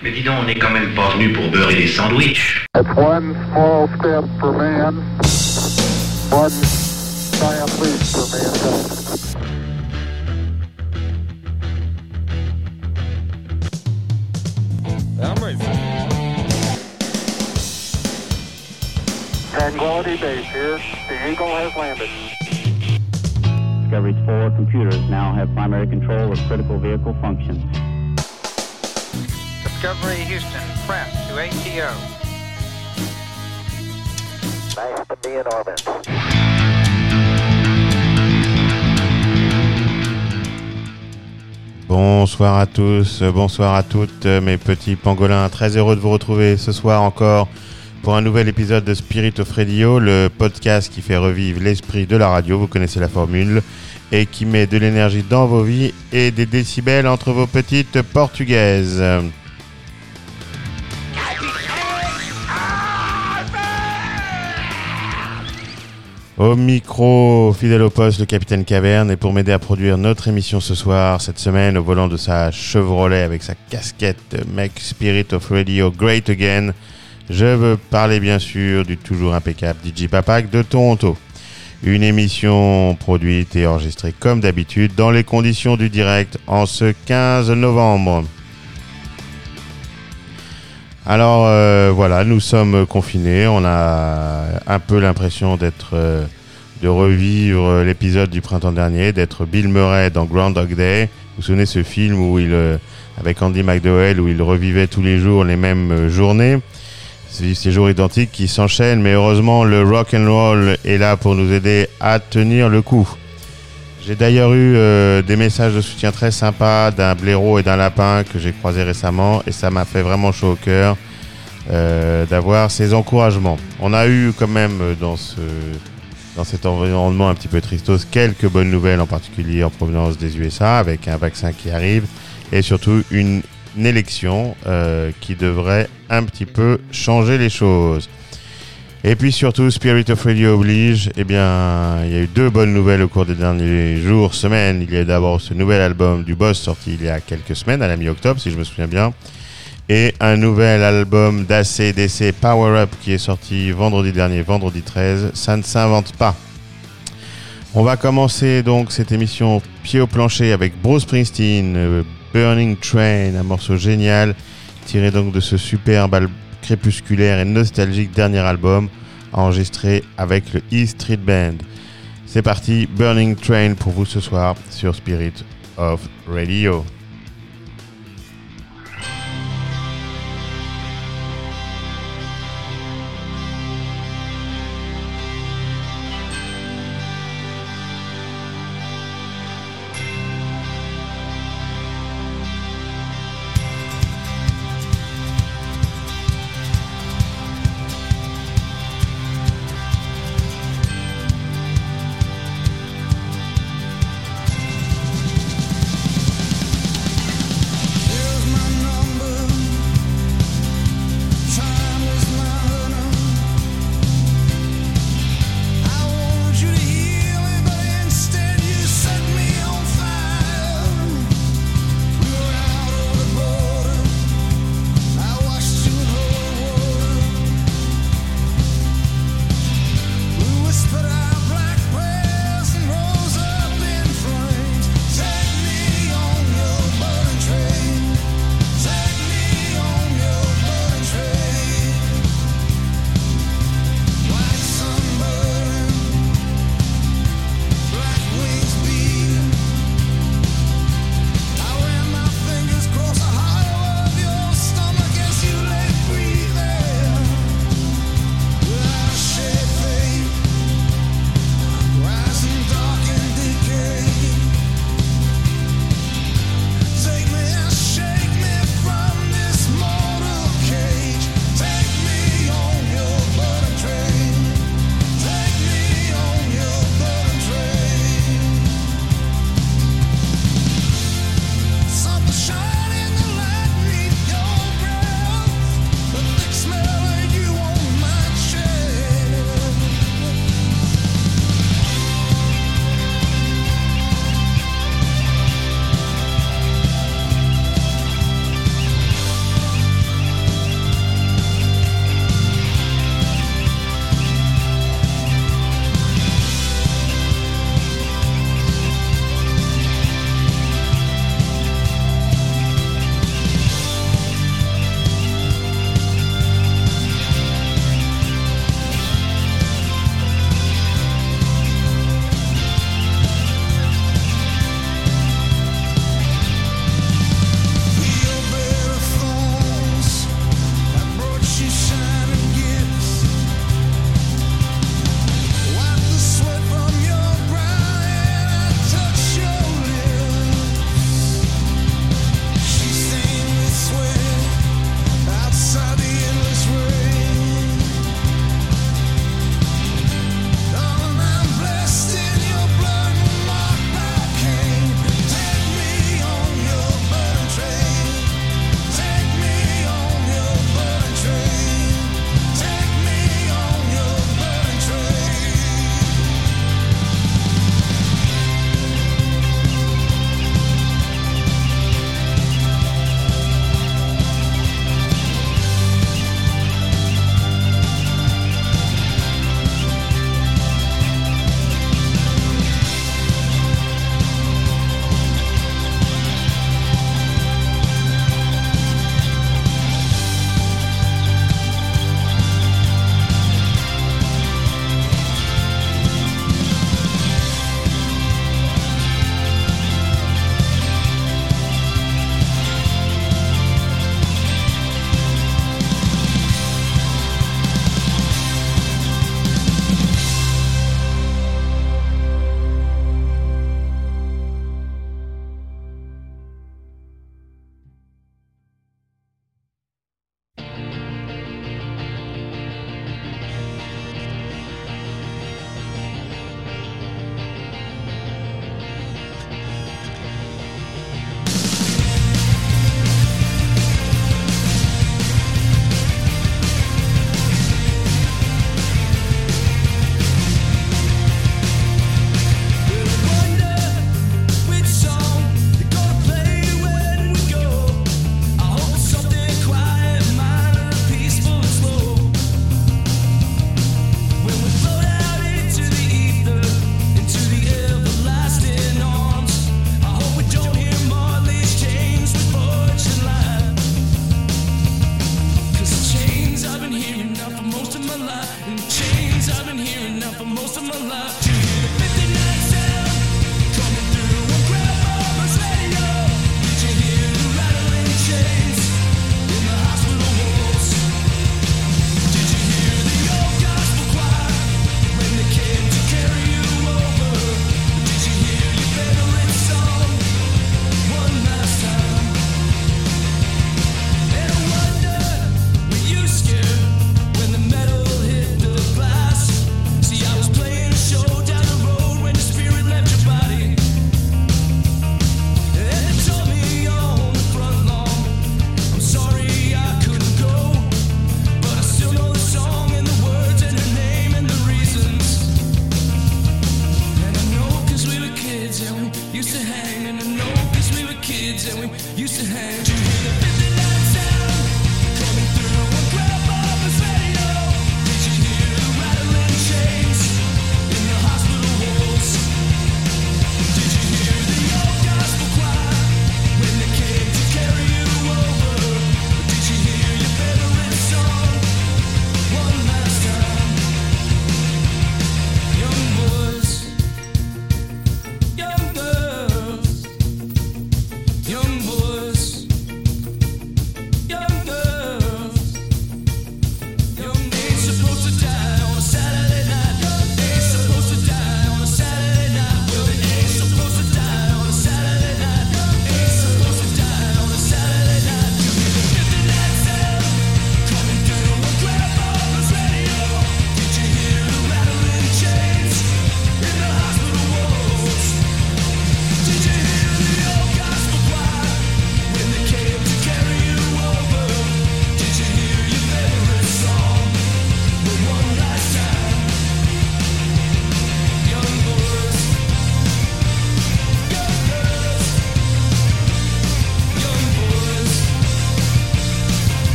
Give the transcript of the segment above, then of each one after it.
Mais dis donc, on n'est quand même pas venu pour beurrer des sandwichs. It's one small step for man, one giant leap for mankind. I'm. Tranquility Base here. The Eagle has landed. Discovery's four computers now have primary control of critical vehicle functions. Discovery Houston, press to ATO. Nice to be in orbit. Bonsoir à tous, bonsoir à toutes mes petits pangolins. Très heureux de vous retrouver ce soir encore pour un nouvel épisode de Spirit of Radio, le podcast qui fait revivre l'esprit de la radio. Vous connaissez la formule et qui met de l'énergie dans vos vies et des décibels entre vos petites portugaises. Au micro, fidèle au poste, le capitaine Caverne. Et pour m'aider à produire notre émission ce soir, cette semaine, au volant de sa Chevrolet avec sa casquette Make Spirit of Radio Great Again, je veux parler bien sûr du toujours impeccable DJ Papak de Toronto. Une émission produite et enregistrée comme d'habitude dans les conditions du direct en ce 15 novembre. Alors euh, voilà, nous sommes confinés. On a un peu l'impression d'être, euh, de revivre l'épisode du printemps dernier, d'être Bill Murray dans Groundhog Day. Vous vous souvenez ce film où il, euh, avec Andy McDowell, où il revivait tous les jours les mêmes euh, journées? Ces jours identiques qui s'enchaînent, mais heureusement le rock and roll est là pour nous aider à tenir le coup. J'ai d'ailleurs eu euh, des messages de soutien très sympas d'un blaireau et d'un lapin que j'ai croisé récemment et ça m'a fait vraiment chaud au cœur euh, d'avoir ces encouragements. On a eu quand même euh, dans, ce, dans cet environnement un petit peu tristos quelques bonnes nouvelles en particulier en provenance des USA avec un vaccin qui arrive et surtout une, élection qui devrait un petit peu changer les choses. Et puis surtout, Spirit of Radio oblige, eh bien, il y a eu deux bonnes nouvelles au cours des derniers jours, semaines. Il y a d'abord ce nouvel album du Boss sorti il y a quelques semaines, à la mi-octobre, si je me souviens bien. Et un nouvel album d'ACDC Power Up qui est sorti vendredi dernier, vendredi 13. Ça ne s'invente pas. On va commencer donc cette émission pied au plancher avec Bruce Springsteen, euh, Burning Train, un morceau génial tiré donc de ce superbe al- crépusculaire et nostalgique dernier album enregistré avec le E Street Band. C'est parti, Burning Train pour vous ce soir sur Spirit of Radio.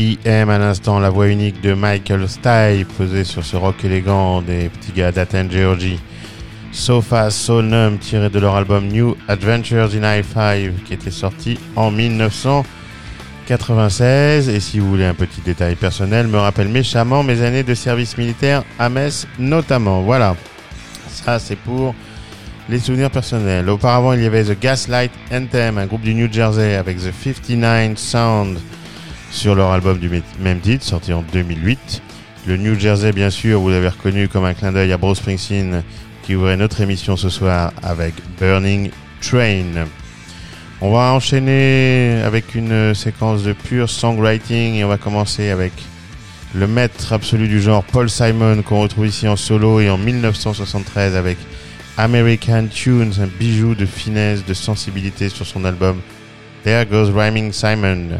R.E.M. à l'instant, la voix unique de Michael Stipe posée sur ce rock élégant des petits gars d'Athens, Georgie. So Fast, So Numb, tiré de leur album New Adventures in High-Five, qui était sorti en 1996. Et si vous voulez un petit détail personnel, me rappelle méchamment mes années de service militaire à Metz notamment. Voilà. Ça, c'est pour les souvenirs personnels. Auparavant, il y avait The Gaslight Anthem, un groupe du New Jersey avec The 59 Sound sur leur album du même titre, sorti en 2008. Le New Jersey, bien sûr, vous l'avez reconnu comme un clin d'œil à Bruce Springsteen, qui ouvrait notre émission ce soir avec Burning Train. On va enchaîner avec une séquence de pur songwriting et on va commencer avec le maître absolu du genre Paul Simon qu'on retrouve ici en solo et en 1973 avec American Tunes, un bijou de finesse, de sensibilité sur son album There Goes Rhyming Simon.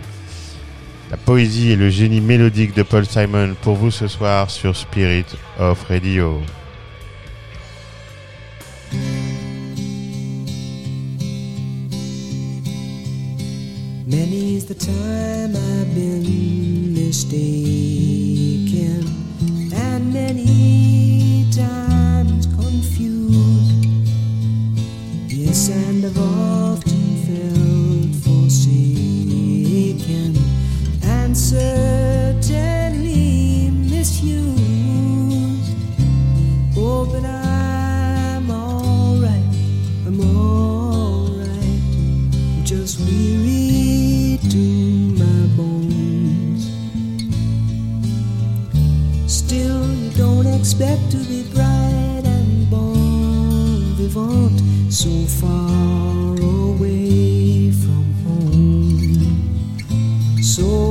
La poésie et le génie mélodique de Paul Simon pour vous ce soir sur Spirit of Radio. Many's the time I've been mistaken, and many times confused. Yes, and I've often certainly misused. Oh, but I'm alright, I'm alright just weary to my bones. Still, you don't expect to be bright and bon vivant so far away from home. So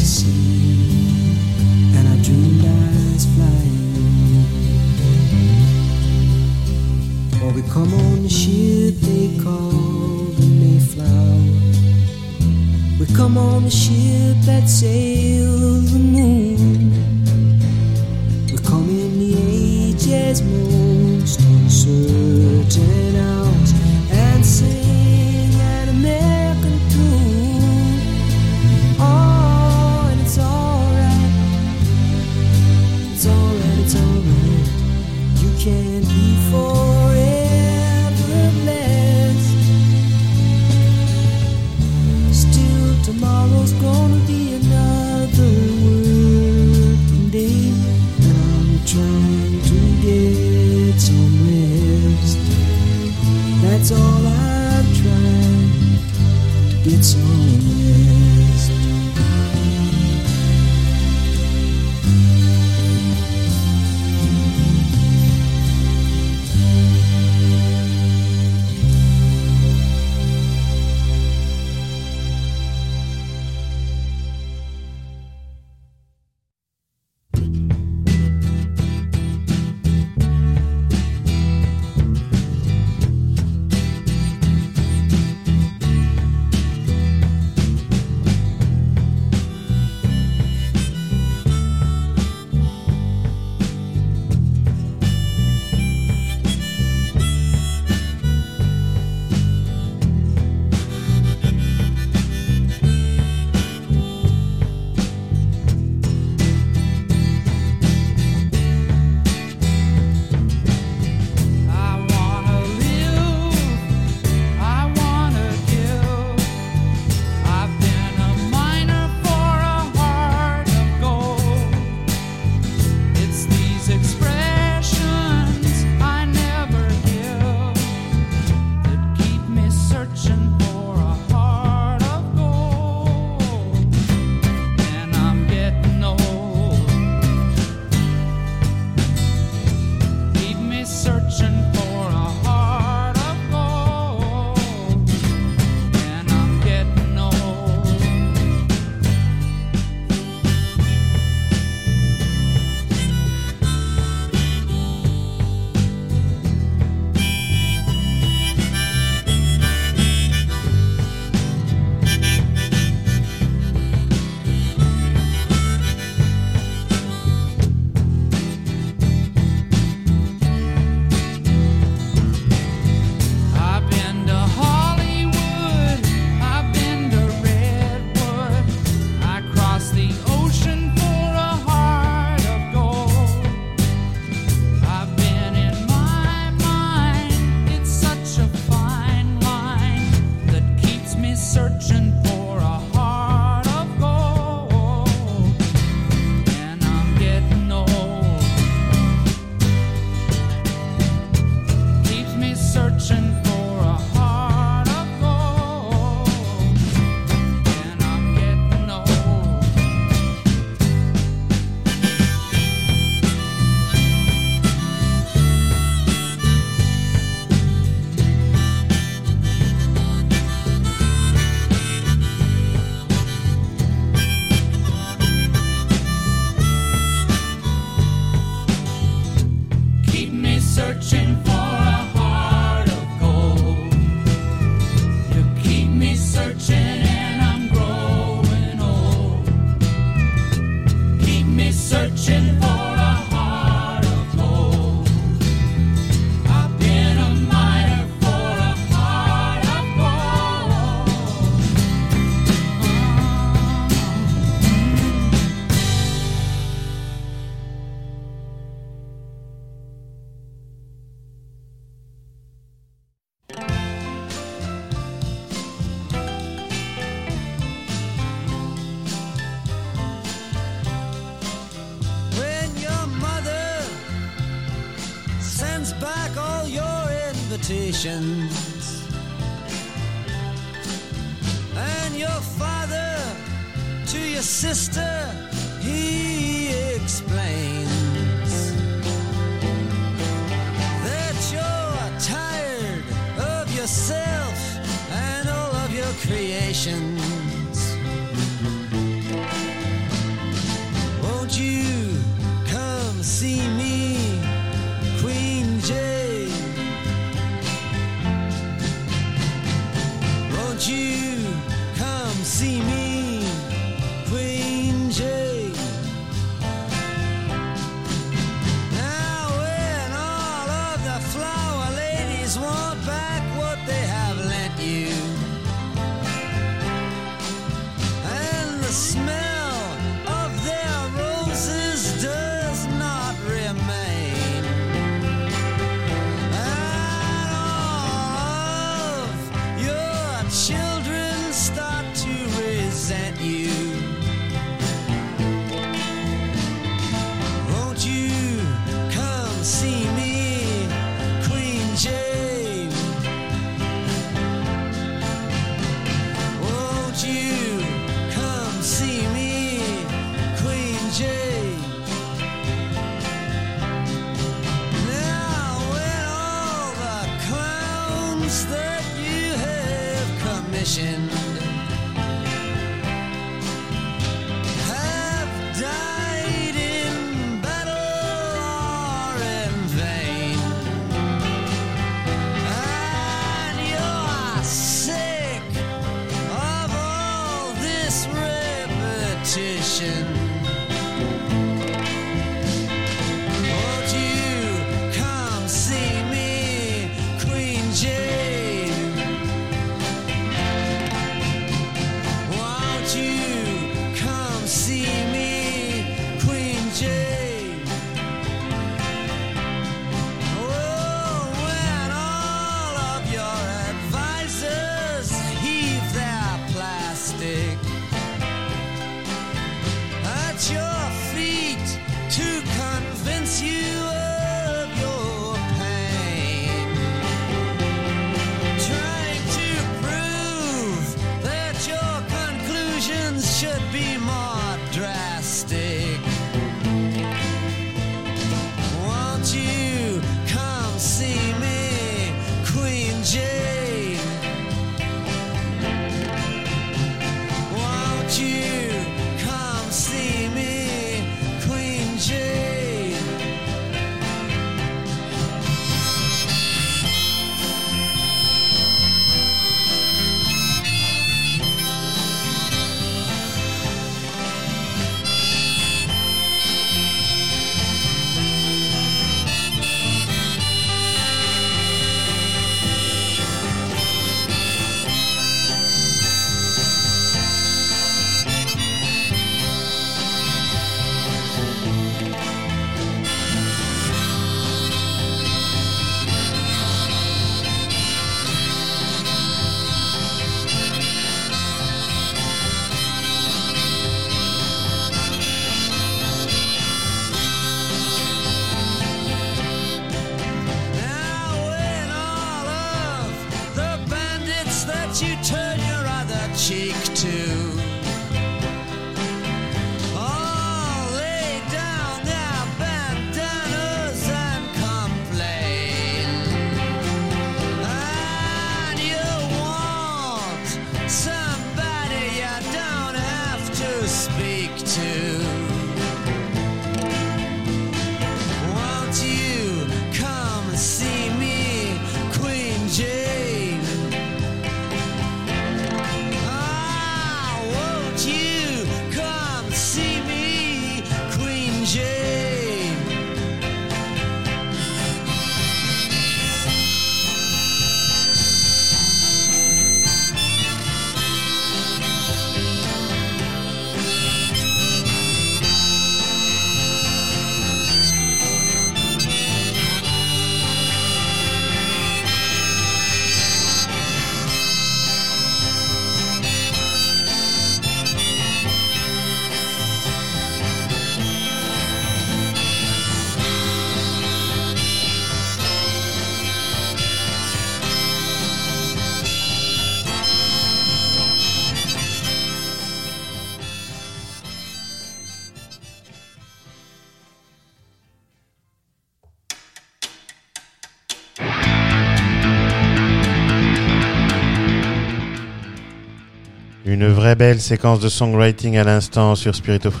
Belle séquence de songwriting à l'instant sur Spirit of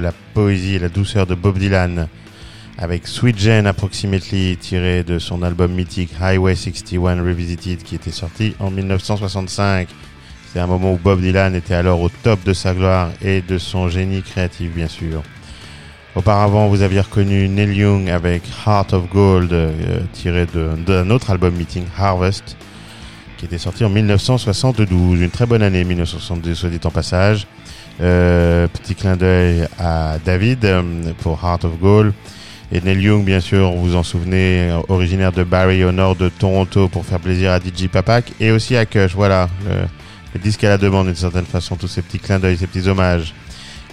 la poésie et la douceur de Bob Dylan, avec Sweet Jane Approximately, tiré de son album mythique Highway 61 Revisited, qui était sorti en 1965. C'est un moment où Bob Dylan était alors au top de sa gloire et de son génie créatif, bien sûr. Auparavant, vous aviez reconnu Neil Young avec Heart of Gold, euh, tiré d'un autre album meeting, Harvest, qui était sorti en 1972. Une très bonne année, 1972, soit dit en passage. Euh, petit clin d'œil à David euh, pour Heart of Gold. Et Neil Young, bien sûr, vous vous en souvenez, euh, originaire de Barrie au nord de Toronto pour faire plaisir à DJ Papak et aussi à Kush. Voilà, le, disque à la demande d'une certaine façon, tous ces petits clins d'œil, ces petits hommages.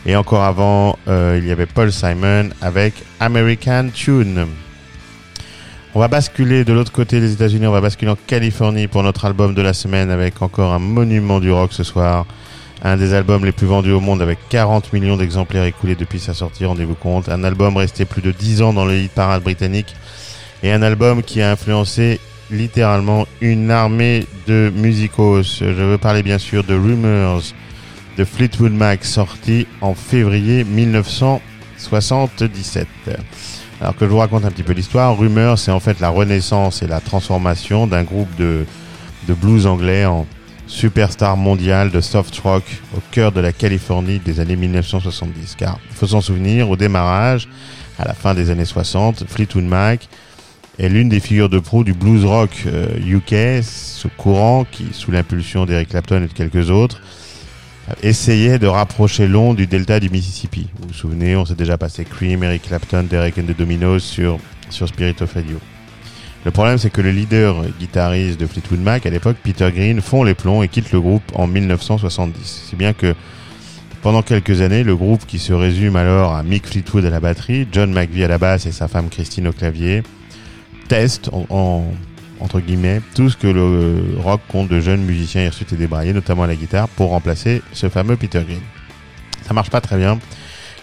Et encore avant, il y avait Paul Simon avec American Tune. On va basculer de l'autre côté des États-Unis, on va basculer en Californie pour notre album de la semaine avec encore un monument du rock ce soir. Un des albums les plus vendus au monde avec 40 millions d'exemplaires écoulés depuis sa sortie, rendez-vous compte. Un album resté plus de 10 ans dans le hit parade britannique et un album qui a influencé littéralement une armée de musicos. Je veux parler bien sûr de Rumors de Fleetwood Mac sorti en février 1977. Alors que je vous raconte un petit peu l'histoire, Rumors c'est en fait la renaissance et la transformation d'un groupe de, blues anglais en superstar mondial de soft rock au cœur de la Californie des années 1970. Car il faut s'en souvenir, au démarrage, à la fin des années 60, Fleetwood Mac est l'une des figures de proue du blues rock euh, UK, ce courant qui, sous l'impulsion d'Eric Clapton et de quelques autres, essayait de rapprocher Londres du delta du Mississippi. Vous vous souvenez, on s'est déjà passé Cream, Eric Clapton, Derek and the Dominos sur, sur Spirit of Radio. Le problème, c'est que le leader guitariste de Fleetwood Mac, à l'époque, Peter Green, fond les plombs et quitte le groupe en 1970. Si bien que pendant quelques années, le groupe qui se résume alors à Mick Fleetwood à la batterie, John McVie à la basse et sa femme Christine au clavier, teste en- entre guillemets tout ce que le rock compte de jeunes musiciens hirsutes et débraillés, notamment à la guitare, pour remplacer ce fameux Peter Green. Ça marche pas très bien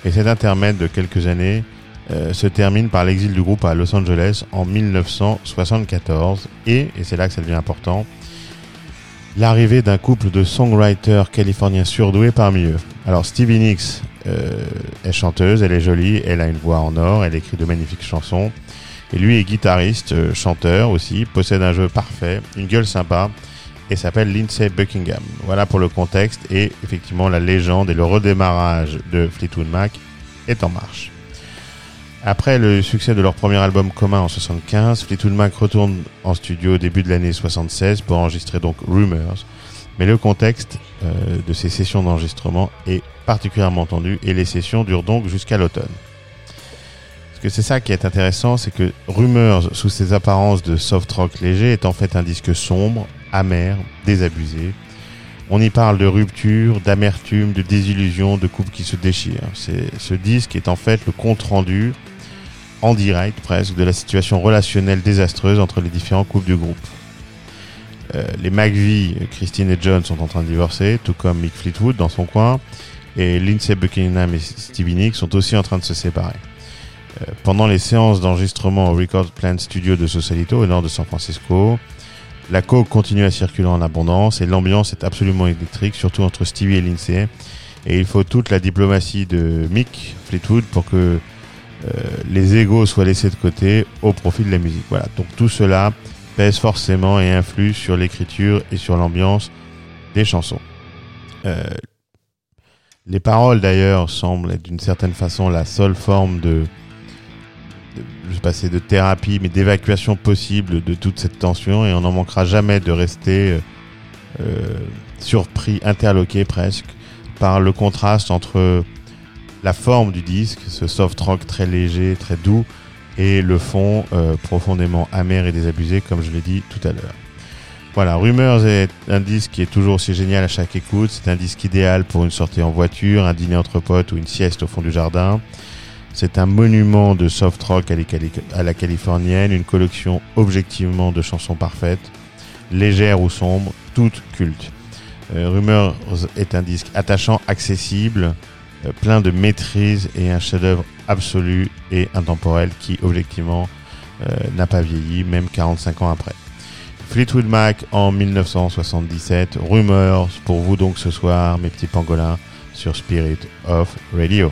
et cet intermède de quelques années euh, se termine par l'exil du groupe à Los Angeles en 1974 et, c'est là que ça devient important, l'arrivée d'un couple de songwriters californiens surdoués parmi eux. Alors Stevie Nicks euh, est chanteuse, elle est jolie, elle a une voix en or, elle écrit de magnifiques chansons. Et lui est guitariste, euh, chanteur aussi, possède un jeu parfait, une gueule sympa et s'appelle Lindsay Buckingham. Voilà pour le contexte et effectivement la légende et le redémarrage de Fleetwood Mac est en marche. Après le succès de leur premier album commun en 75, Fleetwood Mac retourne en studio au début de l'année 76 pour enregistrer donc Rumors. Mais le contexte euh, de ces sessions d'enregistrement est particulièrement tendu et les sessions durent donc jusqu'à l'automne. C'est ça qui est intéressant, c'est que Rumors, sous ses apparences de soft rock léger, est en fait un disque sombre, amer, désabusé. On y parle de rupture, d'amertume, de désillusion, de couples qui se déchirent. C'est, ce disque est en fait le compte rendu, en direct presque, de la situation relationnelle désastreuse entre les différents couples du groupe. Euh, les McVie, Christine et John sont en train de divorcer, tout comme Mick Fleetwood dans son coin, et Lindsay Buckingham et Stevie Nicks sont aussi en train de se séparer. Pendant les séances d'enregistrement au Record Plant Studio de Sausalito, au nord de San Francisco, la coke continue à circuler en abondance et l'ambiance est absolument électrique, surtout entre Stevie et Lindsay. Et il faut toute la diplomatie de Mick Fleetwood pour que euh, les égaux soient laissés de côté au profit de la musique. Voilà. Donc tout cela pèse forcément et influe sur l'écriture et sur l'ambiance des chansons. Euh, les paroles d'ailleurs semblent être d'une certaine façon la seule forme de je sais pas, c'est de thérapie, mais d'évacuation possible de toute cette tension et on n'en manquera jamais de rester euh, euh, surpris, interloqué presque par le contraste entre la forme du disque, ce soft rock très léger, très doux, et le fond euh, profondément amer et désabusé, comme je l'ai dit tout à l'heure. Voilà, Rumors est un disque qui est toujours aussi génial à chaque écoute. C'est un disque idéal pour une sortie en voiture, un dîner entre potes ou une sieste au fond du jardin. C'est un monument de soft rock à, la californienne, une collection objectivement de chansons parfaites, légères ou sombres, toutes cultes. Euh, Rumors est un disque attachant, accessible, euh, plein de maîtrise et un chef-d'œuvre absolu et intemporel qui objectivement euh, n'a pas vieilli, même 45 ans après. Fleetwood Mac en 1977. Rumors pour vous donc ce soir, mes petits pangolins, sur Spirit of Radio.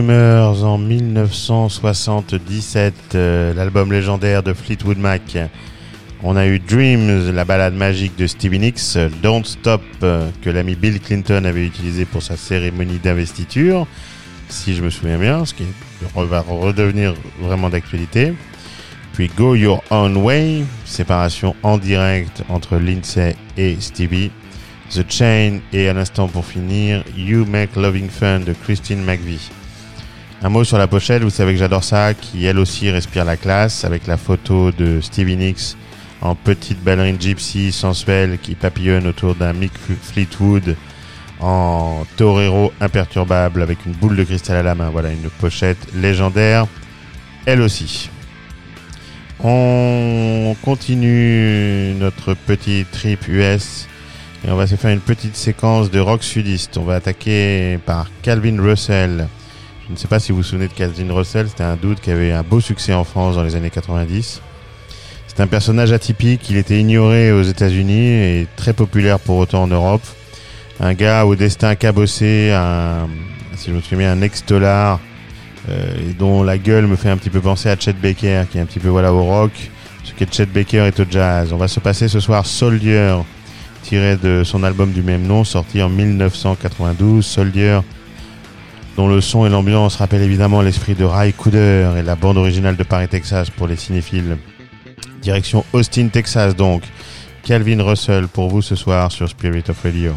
Rumeurs en 1977, euh, l'album légendaire de Fleetwood Mac. On a eu Dreams, la balade magique de Stevie Nicks, Don't Stop, euh, que l'ami Bill Clinton avait utilisé pour sa cérémonie d'investiture, si je me souviens bien, ce qui va redevenir vraiment d'actualité. Puis Go Your Own Way, séparation en direct entre Lindsay et Stevie. The Chain et à l'instant pour finir, You Make Loving Fun de Christine McVie. Un mot sur la pochette, vous savez que j'adore ça, qui elle aussi respire la classe, avec la photo de Stevie Nicks en petite ballerine gypsy sensuelle qui papillonne autour d'un Mick Fleetwood en torero imperturbable avec une boule de cristal à la main. Voilà une pochette légendaire, elle aussi. On continue notre petit trip US et on va se faire une petite séquence de rock sudiste. On va attaquer par Calvin Russell. Je ne sais pas si vous vous souvenez de Calvin Russell, c'était un dude qui avait un beau succès en France dans les années 90. C'est un personnage atypique, il était ignoré aux États-Unis et très populaire pour autant en Europe. Un gars au destin cabossé, si je me souviens bien, un ex-dollar, euh, dont la gueule me fait un petit peu penser à Chet Baker, qui est un petit peu voilà au rock, ce que Chet Baker est au jazz. On va se passer ce soir Soldier, tiré de son album du même nom, sorti en 1992. Soldier, dont le son et l'ambiance rappellent évidemment l'esprit de Ray Cooder et la bande originale de Paris, Texas pour les cinéphiles. Direction Austin, Texas donc. Calvin Russell pour vous ce soir sur Spirit of Radio.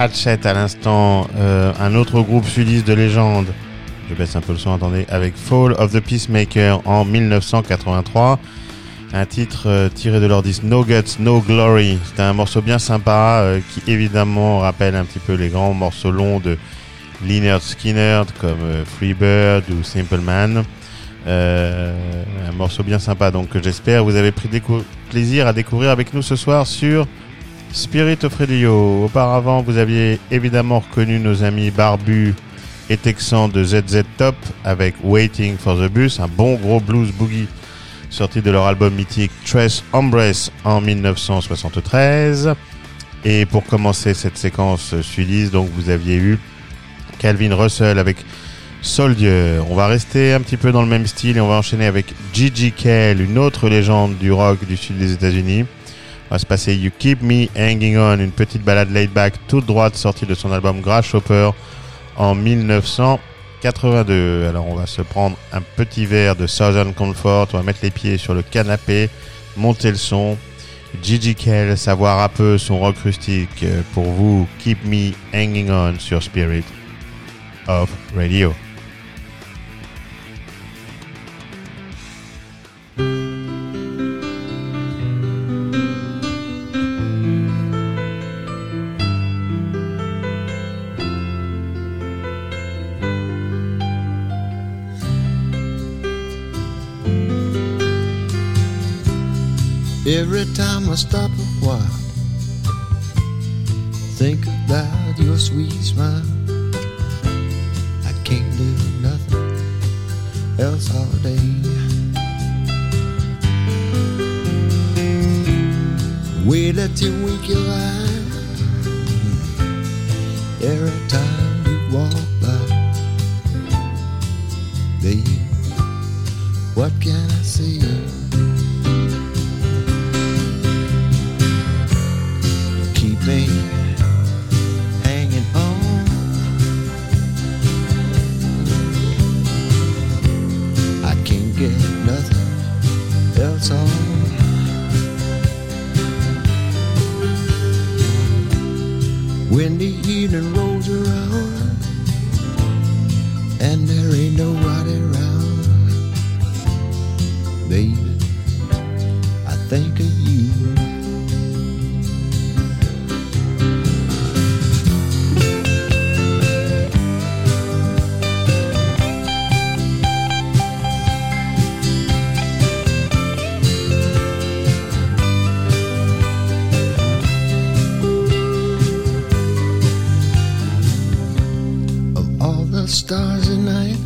Hatchet à l'instant, euh, un autre groupe sudiste de légende. Je baisse un peu le son, attendez, avec Fall of the Peacemaker en 1983. Un titre euh, tiré de leur disque No Guts, No Glory. C'était un morceau bien sympa euh, qui évidemment rappelle un petit peu les grands morceaux longs de Leonard Skinner comme Freebird ou Simple Man. Un morceau bien sympa donc j'espère vous avez pris plaisir à découvrir avec nous ce soir sur Spirit of Radio. Auparavant, vous aviez évidemment reconnu nos amis barbus et texans de ZZ Top avec Waiting for the Bus, un bon gros blues boogie sorti de leur album mythique Tres Hombres en 1973. Et pour commencer cette séquence sudiste, donc vous aviez eu Calvin Russell avec Soldier. On va rester un petit peu dans le même style et on va enchaîner avec Gigi Kell, une autre légende du rock du sud des États-Unis. On va se passer You Keep Me Hanging On, une petite balade laid back toute droite sortie de son album Grasshopper en 1982. Alors on va se prendre un petit verre de Southern Comfort, on va mettre les pieds sur le canapé, monter le son. Gigi Kell, savoir un peu son rock rustique pour vous. Keep Me Hanging On sur Spirit of Radio. Stop a while, think about your sweet smile. I can't do nothing else all day. Wait that you wink your eye every time you walk by. Baby, what can I say? The stars at night.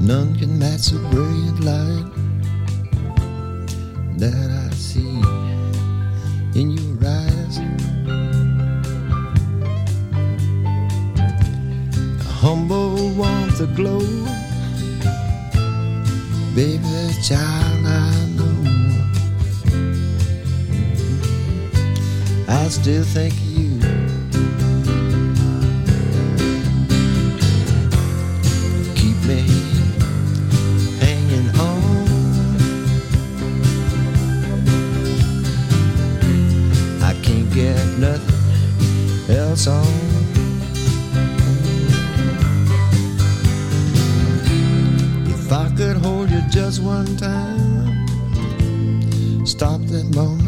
None can match the brilliant light that I see in your eyes. A humble warmth aglow, baby, child, I know. I still think nothing else on. If I could hold you just one time, stop that moment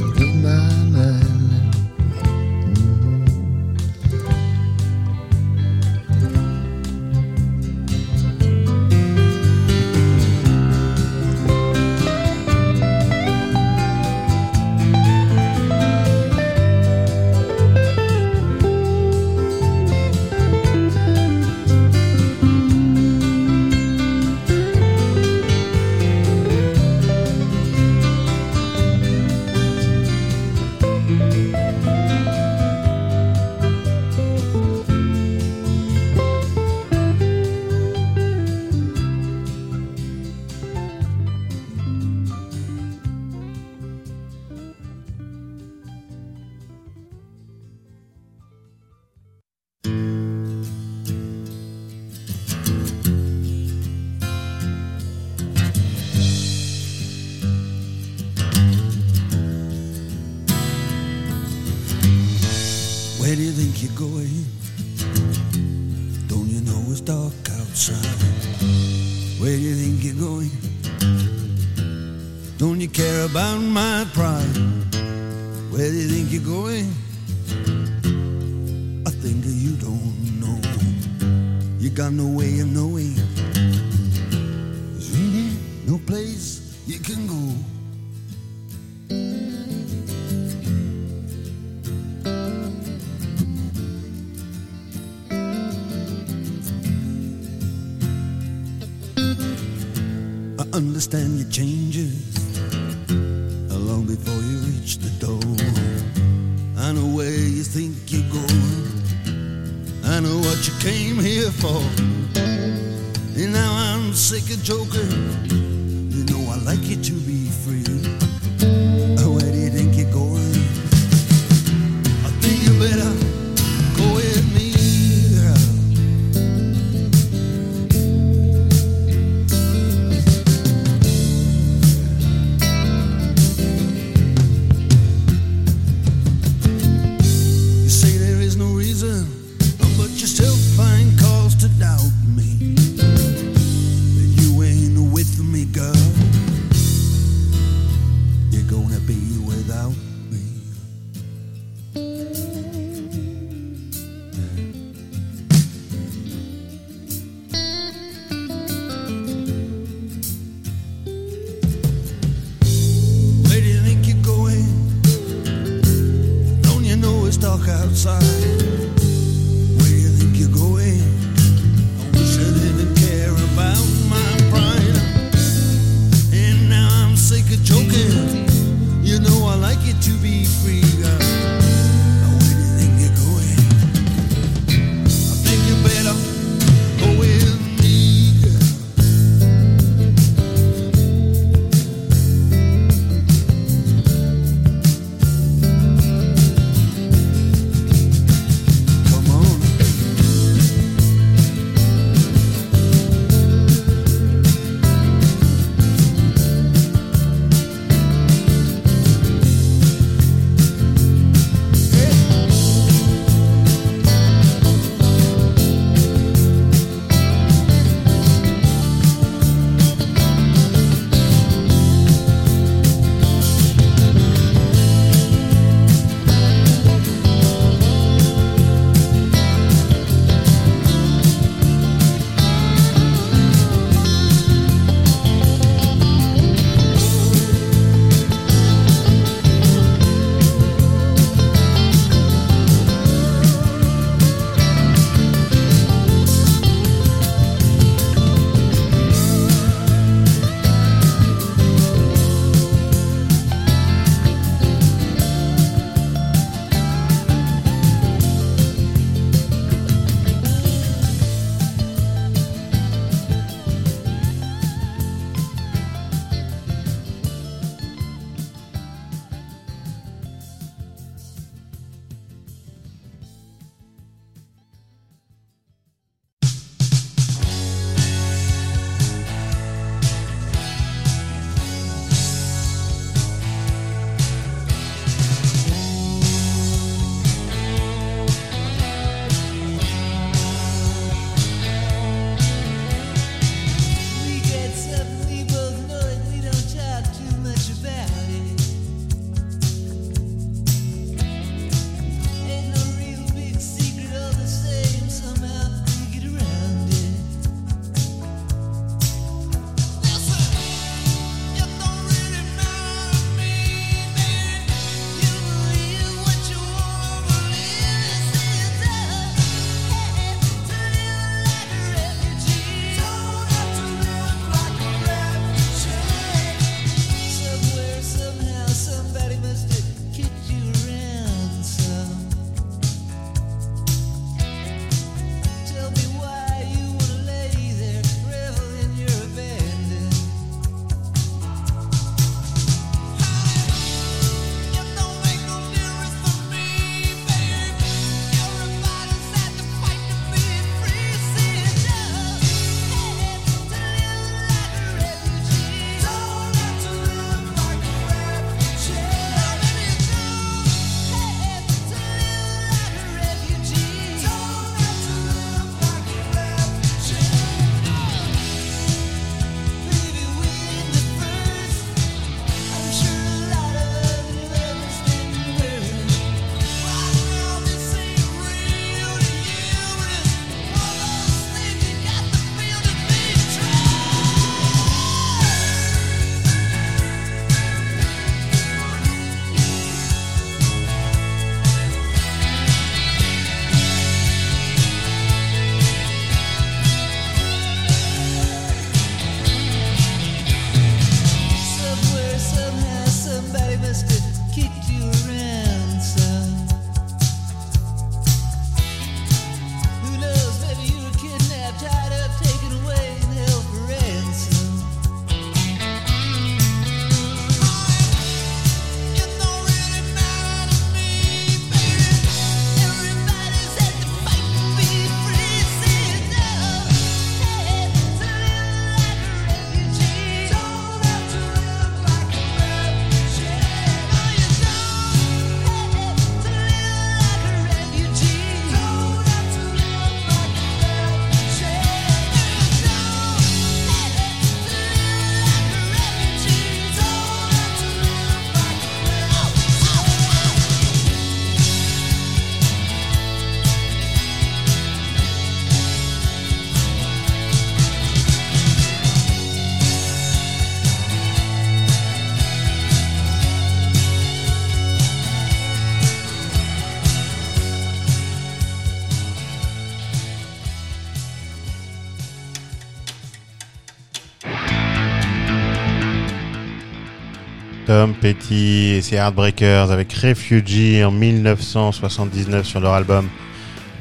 Tom Petty et ses Heartbreakers avec Refugee en 1979 sur leur album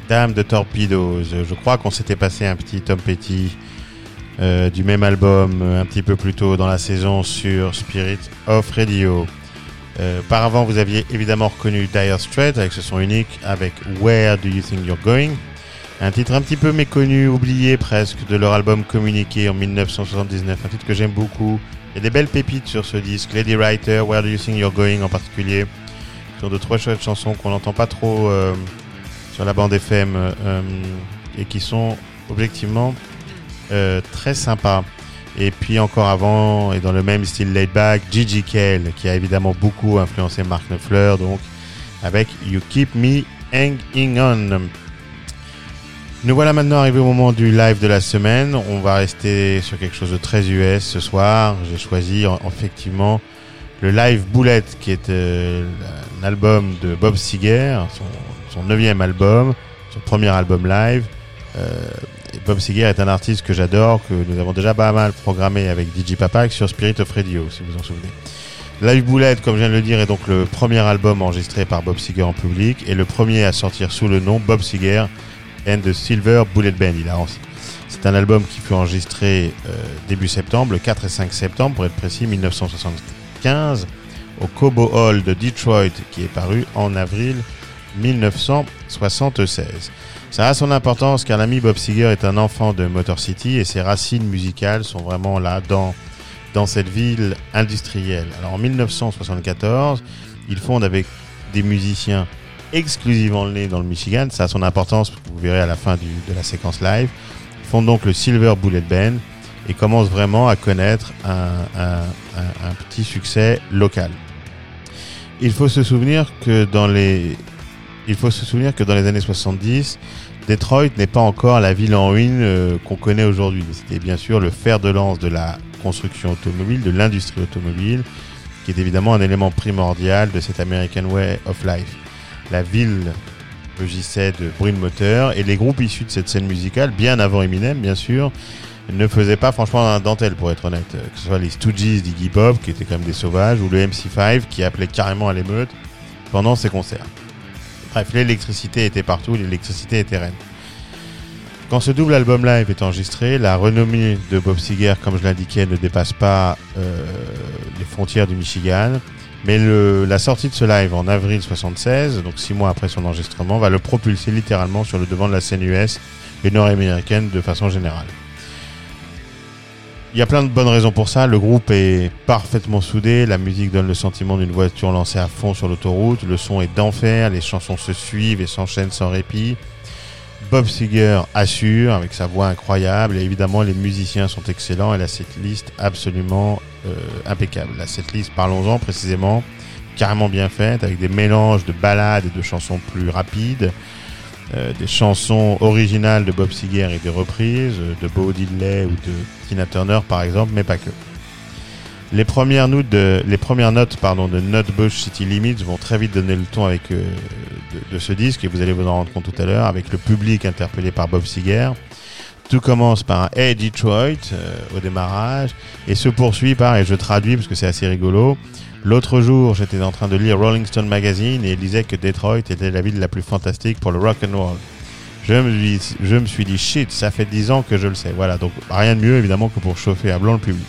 Dame de Torpedoes. Je crois qu'on s'était passé un petit Tom Petty euh, du même album euh, un petit peu plus tôt dans la saison sur Spirit of Radio. Euh, auparavant, vous aviez évidemment reconnu Dire Straits avec ce son unique avec Where Do You Think You're Going? Un titre un petit peu méconnu, oublié presque, de leur album Communiqué en 1979. Un titre que j'aime beaucoup. Il y a des belles pépites sur ce disque. Lady Writer, Where Do You Think You're Going en particulier. Sont de trois chouettes chansons qu'on n'entend pas trop euh, sur la bande FM euh, et qui sont objectivement euh, très sympas. Et puis encore avant, et dans le même style laid back, Gigi Cale, qui a évidemment beaucoup influencé Mark Knopfler, donc avec You Keep Me Hanging On. Nous voilà maintenant arrivés au moment du live de la semaine. On va rester sur quelque chose de très US ce soir. J'ai choisi en- effectivement le live Bullet, qui est euh, un album de Bob Seger, son, neuvième album, son premier album live. Euh, Bob Seger est un artiste que j'adore, que nous avons déjà pas mal programmé avec DJ Papak sur Spirit of Radio, si vous en souvenez. Live Bullet, comme je viens de le dire, est donc le premier album enregistré par Bob Seger en public et le premier à sortir sous le nom Bob Seger and the Silver Bullet Band. Il a c'est un album qui fut enregistré euh, début septembre, le 4 et 5 septembre pour être précis, 1975, au Cobo Hall de Detroit, qui est paru en avril 1976. Ça a son importance car l'ami Bob Seger est un enfant de Motor City et ses racines musicales sont vraiment là dans, dans cette ville industrielle. Alors en 1974, il fonde avec des musiciens exclusivement nés dans le Michigan. Ça a son importance, vous verrez à la fin de la séquence live. Ils fondent donc le Silver Bullet Band et commencent vraiment à connaître un, petit succès local. Il faut se souvenir que dans les, il faut se souvenir que dans les années 70, Detroit n'est pas encore la ville en ruine euh, qu'on connaît aujourd'hui. C'était bien sûr le fer de lance de la construction automobile, de l'industrie automobile, qui est évidemment un élément primordial de cet American Way of Life. La ville rugissait de bruit de moteur et les groupes issus de cette scène musicale, bien avant Eminem bien sûr, ne faisaient pas franchement un dentelle pour être honnête. Euh, Que ce soit les Stooges d'Iggy Pop qui étaient quand même des sauvages ou le MC5 qui appelait carrément à l'émeute pendant ses concerts. Bref, l'électricité était partout, l'électricité était reine. Quand ce double album live est enregistré, la renommée de Bob Seger, comme je l'indiquais, ne dépasse pas euh, les frontières du Michigan. Mais la sortie de ce live en avril 76, donc six mois après son enregistrement, va le propulser littéralement sur le devant de la scène US et nord-américaine de façon générale. Il y a plein de bonnes raisons pour ça. Le groupe est parfaitement soudé. La musique donne le sentiment d'une voiture lancée à fond sur l'autoroute. Le son est d'enfer. Les chansons se suivent et s'enchaînent sans répit. Bob Seger assure avec sa voix incroyable. Et évidemment, les musiciens sont excellents et la setlist absolument euh, impeccable. La setlist, parlons-en précisément, carrément bien faite avec des mélanges de ballades et de chansons plus rapides. Euh, des chansons originales de Bob Seger et des reprises euh, de Bo Diddley ou de Tina Turner par exemple, mais pas que. Les premières notes de, les premières notes pardon, de City Limits vont très vite donner le ton avec, euh, de, ce disque et vous allez vous en rendre compte tout à l'heure avec le public interpellé par Bob Seger. Tout commence par un Hey Detroit euh, au démarrage et se poursuit par, et je traduis parce que c'est assez rigolo, L'autre jour, j'étais en train de lire Rolling Stone Magazine et il disait que Detroit était la ville la plus fantastique pour le rock and roll. Je me, dis- je me suis dit, shit, ça fait 10 ans que je le sais. Voilà, donc rien de mieux évidemment que pour chauffer à blanc le public.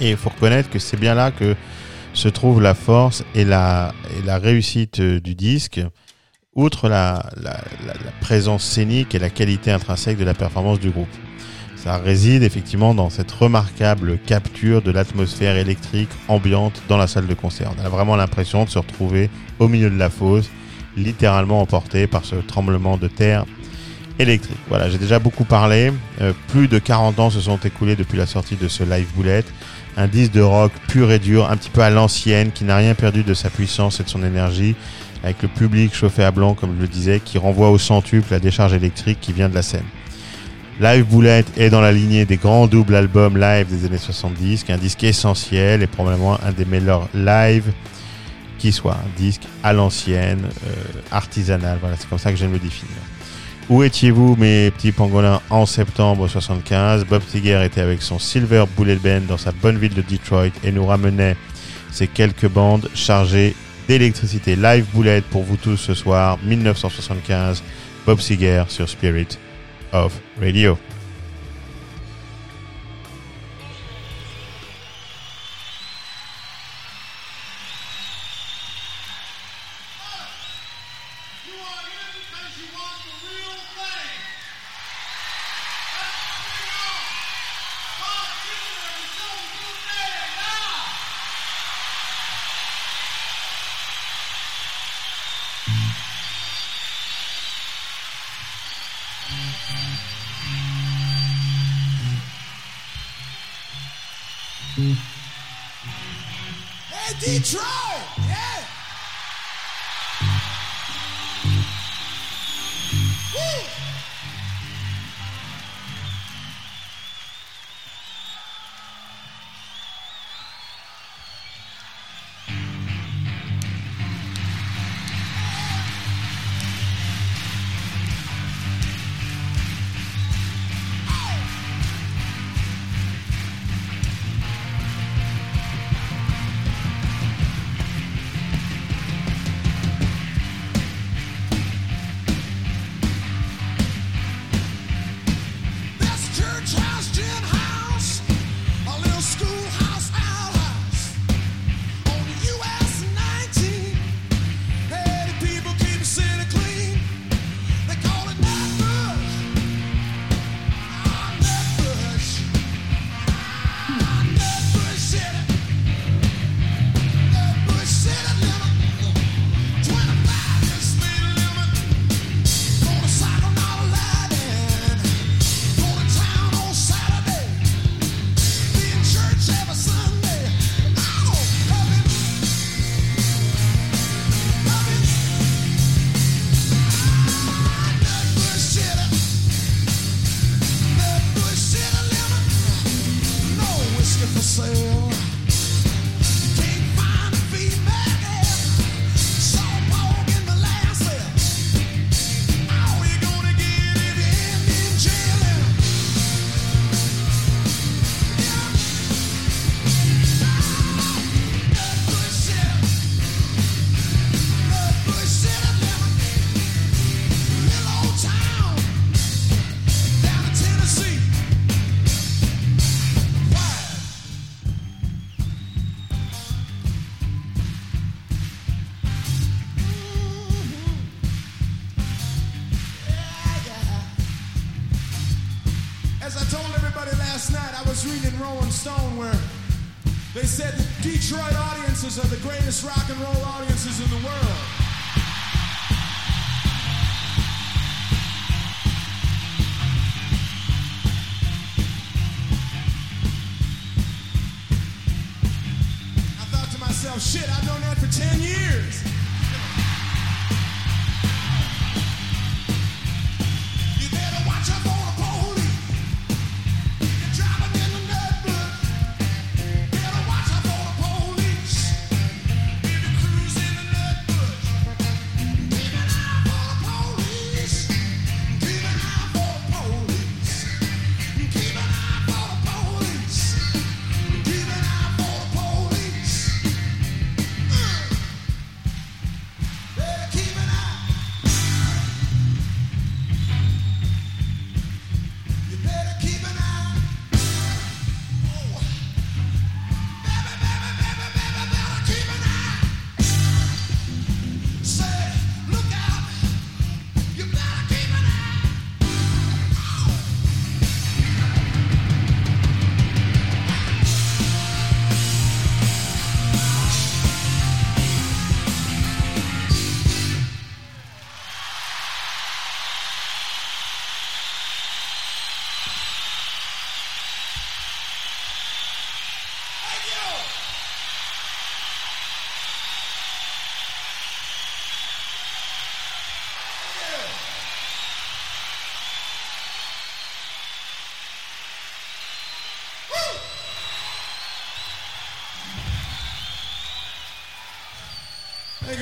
Et il faut reconnaître que c'est bien là que se trouve la force et la, réussite euh, du disque, outre la, présence scénique et la qualité intrinsèque de la performance du groupe. Ça réside effectivement dans cette remarquable capture de l'atmosphère électrique ambiante dans la salle de concert. On a vraiment l'impression de se retrouver au milieu de la fosse, littéralement emporté par ce tremblement de terre électrique. Voilà, j'ai déjà beaucoup parlé. Euh, plus de 40 ans se sont écoulés depuis la sortie de ce live bullet. Un disque de rock pur et dur, un petit peu à l'ancienne, qui n'a rien perdu de sa puissance et de son énergie, avec le public chauffé à blanc, comme je le disais, qui renvoie au centuple la décharge électrique qui vient de la scène. Live Bullet est dans la lignée des grands doubles albums live des années 70, qui est un disque essentiel et probablement un des meilleurs live qui soit. Un disque à l'ancienne, euh, artisanal, voilà, c'est comme ça que j'aime le définir. Où étiez-vous, mes petits pangolins, en septembre 75 Bob Tiger était avec son Silver Bullet Band dans sa bonne ville de Detroit et nous ramenait ces quelques bandes chargées d'électricité. Live Bullet pour vous tous ce soir, 1975, Bob Seger sur Spirit of Radio.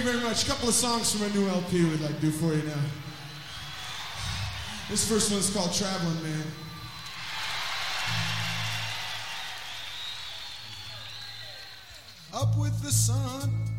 you very much. A couple of songs from a new LP we'd like to do for you now. This first one's called Traveling Man. Up with the sun.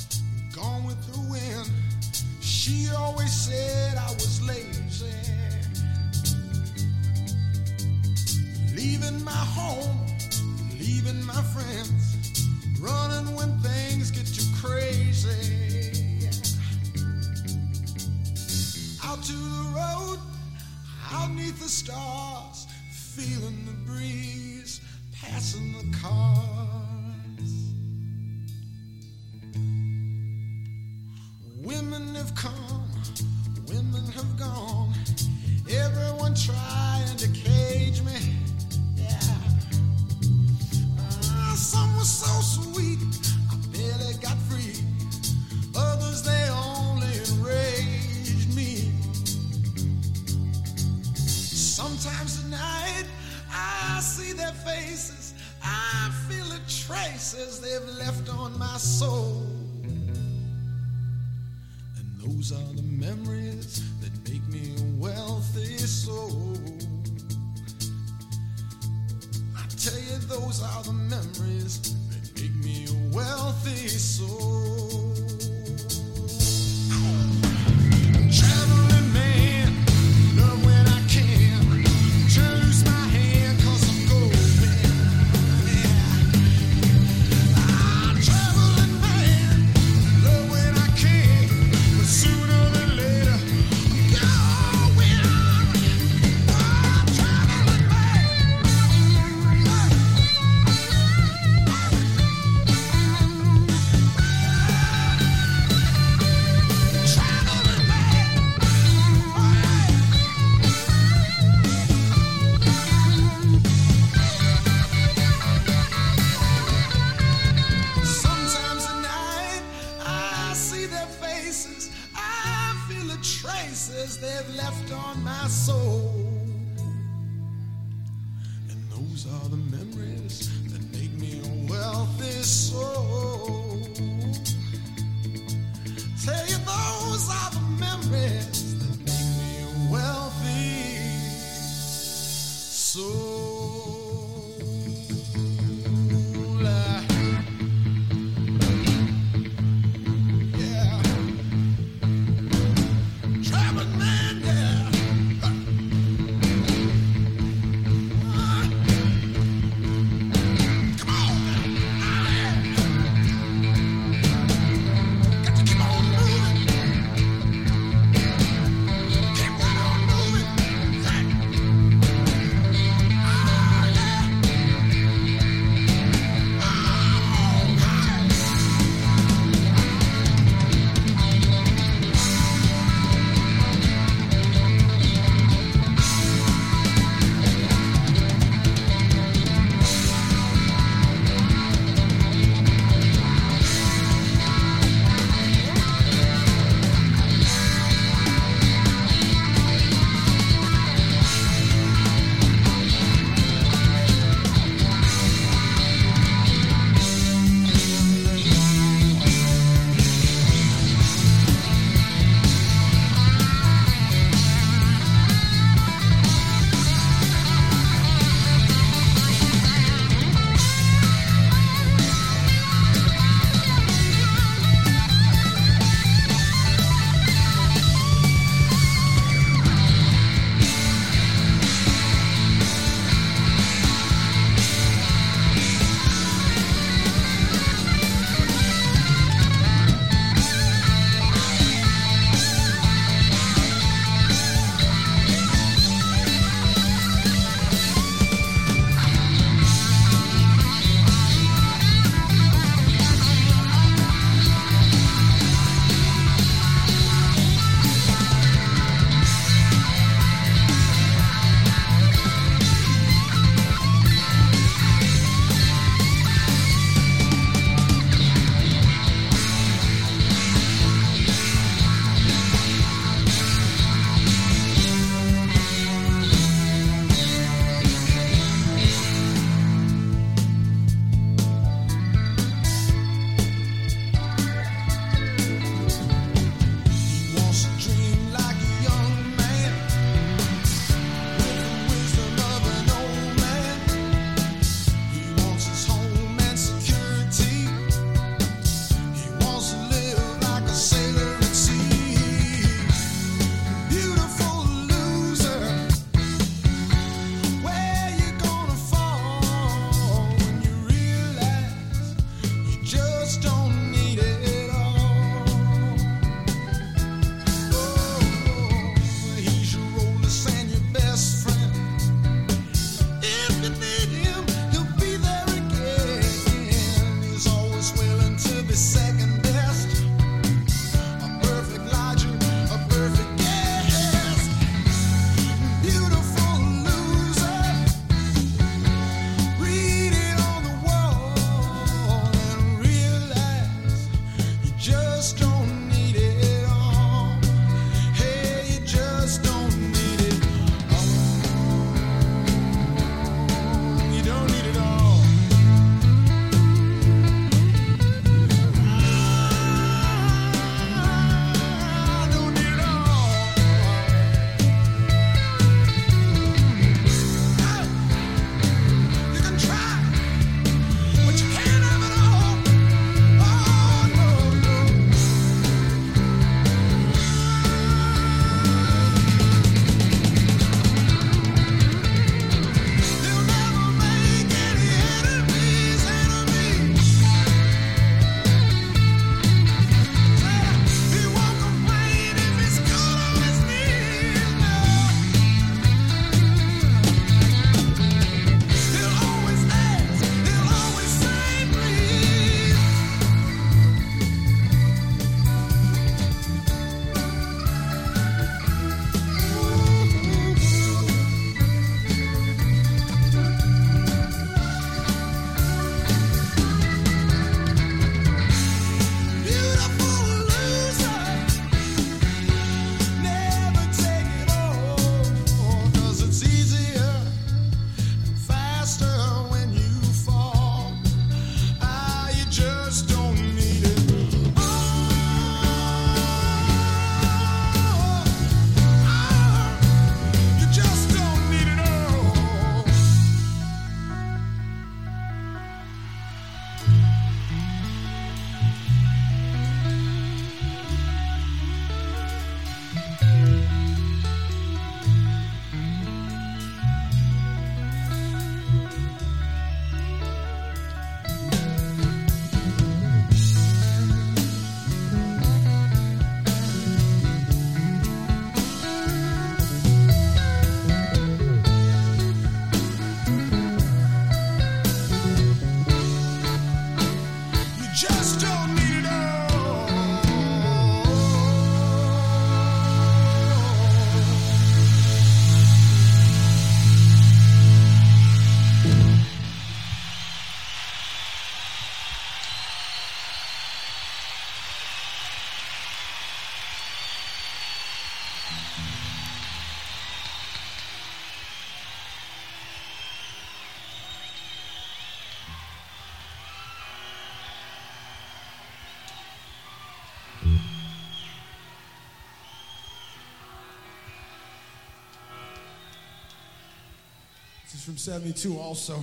From 72 also.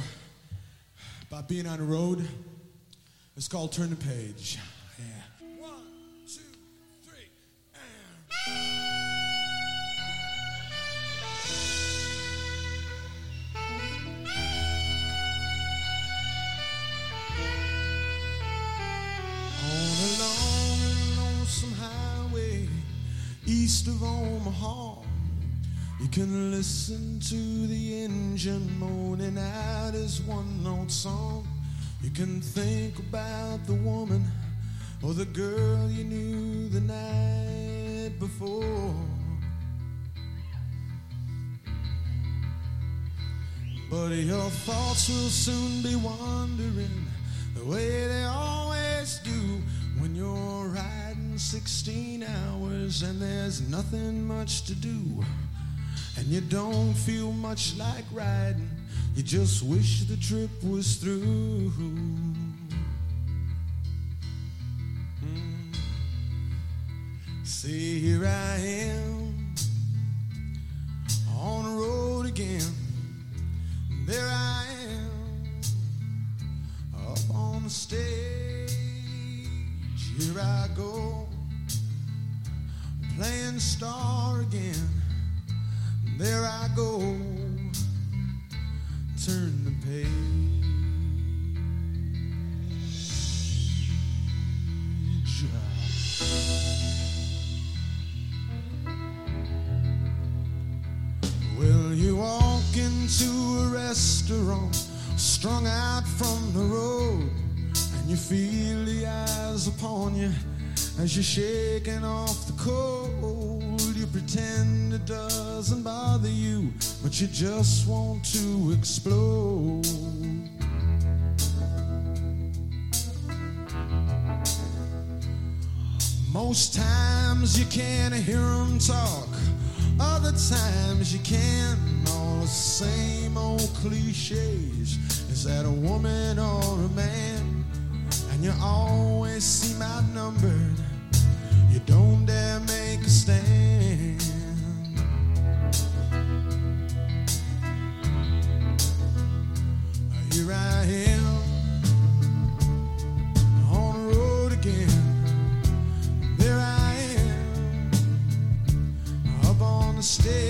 About being on the road. It's called Turn the Page. Or the girl you knew the night before. But your thoughts will soon be wandering the way they always do when you're riding 16 hours and there's nothing much to do. And you don't feel much like riding, you just wish the trip was through. See, here I am on the road again. There I am up on the stage. Here I go playing star again. There I go, turn the page. Eyes upon you as you're shaking off the cold. You pretend it doesn't bother you, but you just want to explode. Most times you can't hear them talk, other times you can. All the same old cliches. Is that a woman or a man? And you always seem outnumbered. You don't dare make a stand. Here I am on the road again. There I am, up on the stage.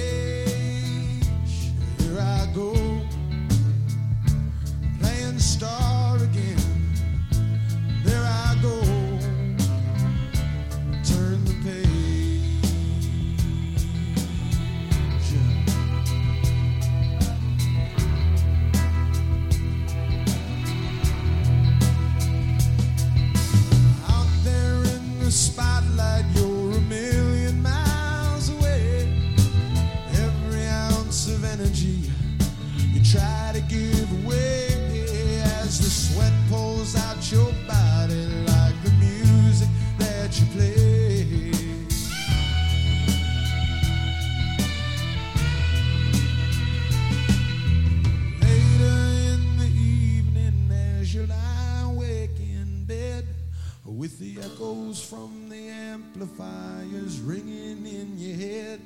With the echoes from the amplifiers ringing in your head,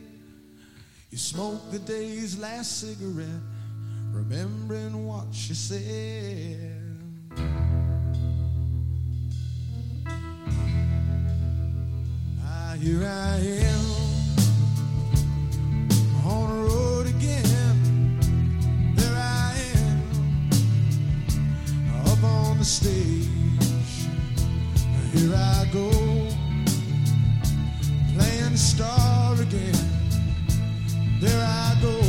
you smoke the day's last cigarette, remembering what she said. Ah, here I am on the road again. There I am up on the stage. Here I go, playing star again. There I go,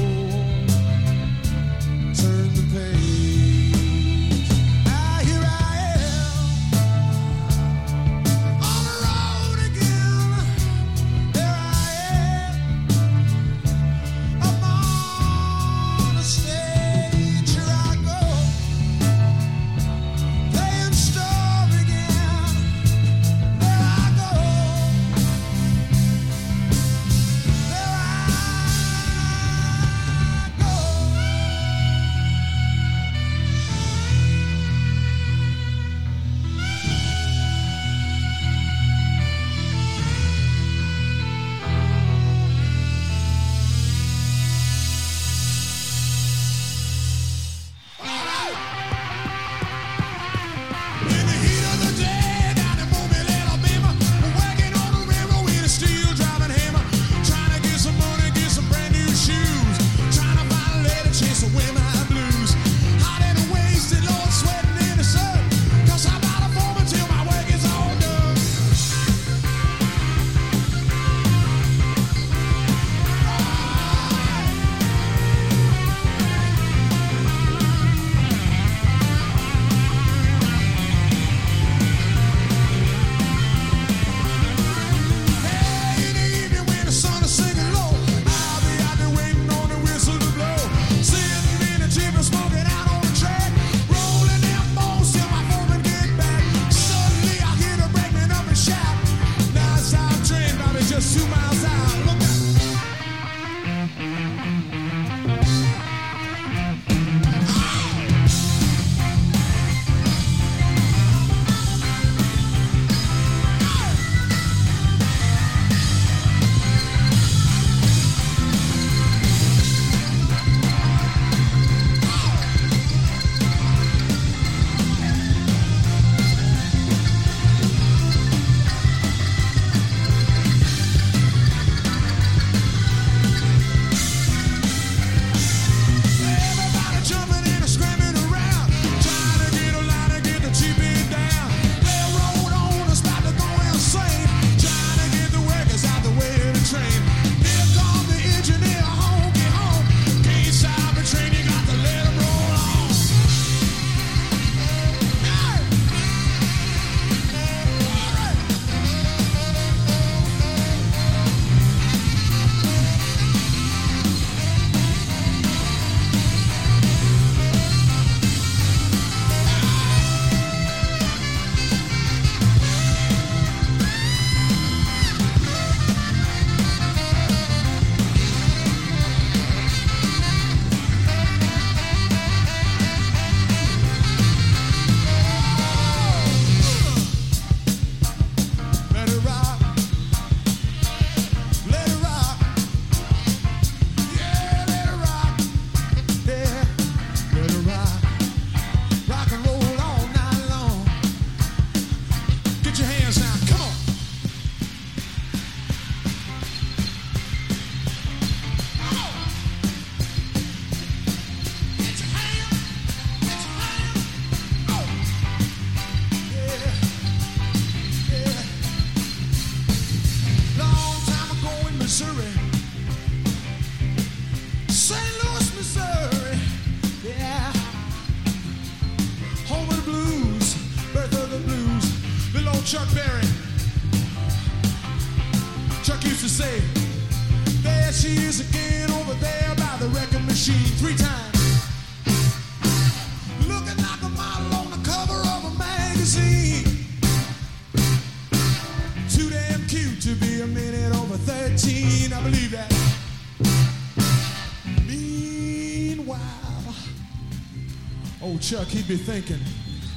Chuck, he'd be thinking,